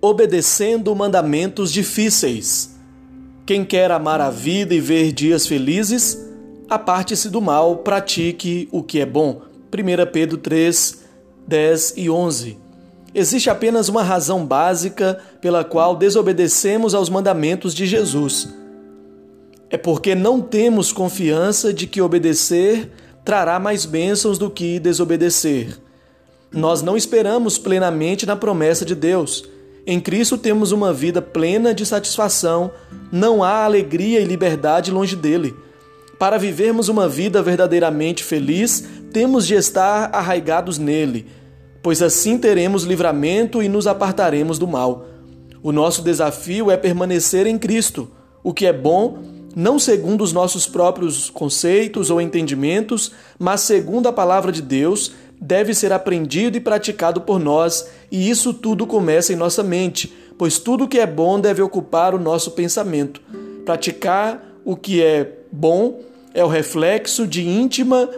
obedecendo mandamentos difíceis. Quem quer amar a vida e ver dias felizes, aparte-se do mal, pratique o que é bom. 1 Pedro 3, 10 e 11. Existe apenas uma razão básica pela qual desobedecemos aos mandamentos de Jesus. É porque não temos confiança de que obedecer trará mais bênçãos do que desobedecer. Nós não esperamos plenamente na promessa de Deus em Cristo temos uma vida plena de satisfação, não há alegria e liberdade longe dele. Para vivermos uma vida verdadeiramente feliz, temos de estar arraigados nele, pois assim teremos livramento e nos apartaremos do mal. O nosso desafio é permanecer em Cristo, o que é bom, não segundo os nossos próprios conceitos ou entendimentos, mas segundo a palavra de Deus deve ser aprendido e praticado por nós, e isso tudo começa em nossa mente, pois tudo que é bom deve ocupar o nosso pensamento. Praticar o que é bom é o reflexo de íntima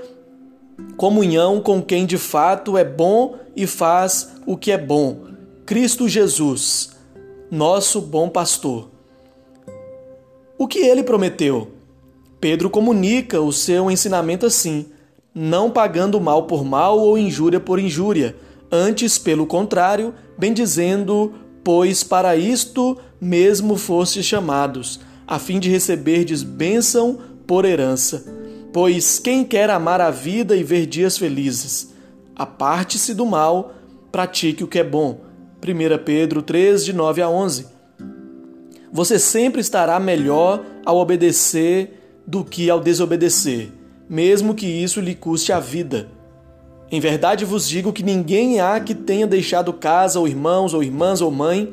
comunhão com quem de fato é bom e faz o que é bom. Cristo Jesus, nosso bom pastor. O que ele prometeu? Pedro comunica o seu ensinamento assim: não pagando mal por mal ou injúria por injúria, antes, pelo contrário, bendizendo, pois para isto mesmo fostes chamados, a fim de receberdes bênção por herança. Pois quem quer amar a vida e ver dias felizes, aparte-se do mal, pratique o que é bom. 1 Pedro 3, de 9 a 11. Você sempre estará melhor ao obedecer do que ao desobedecer mesmo que isso lhe custe a vida. Em verdade vos digo que ninguém há que tenha deixado casa, ou irmãos, ou irmãs, ou mãe,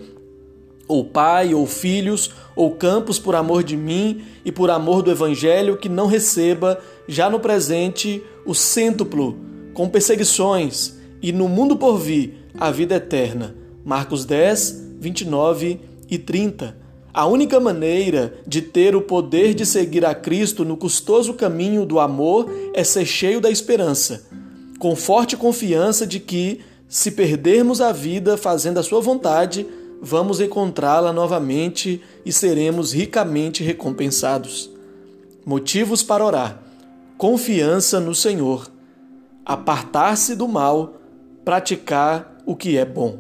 ou pai, ou filhos, ou campos por amor de mim e por amor do Evangelho, que não receba, já no presente, o cêntuplo, com perseguições, e no mundo por vir, a vida eterna. Marcos 10, 29 e 30. A única maneira de ter o poder de seguir a Cristo no custoso caminho do amor é ser cheio da esperança, com forte confiança de que, se perdermos a vida fazendo a Sua vontade, vamos encontrá-la novamente e seremos ricamente recompensados. Motivos para orar: confiança no Senhor, apartar-se do mal, praticar o que é bom.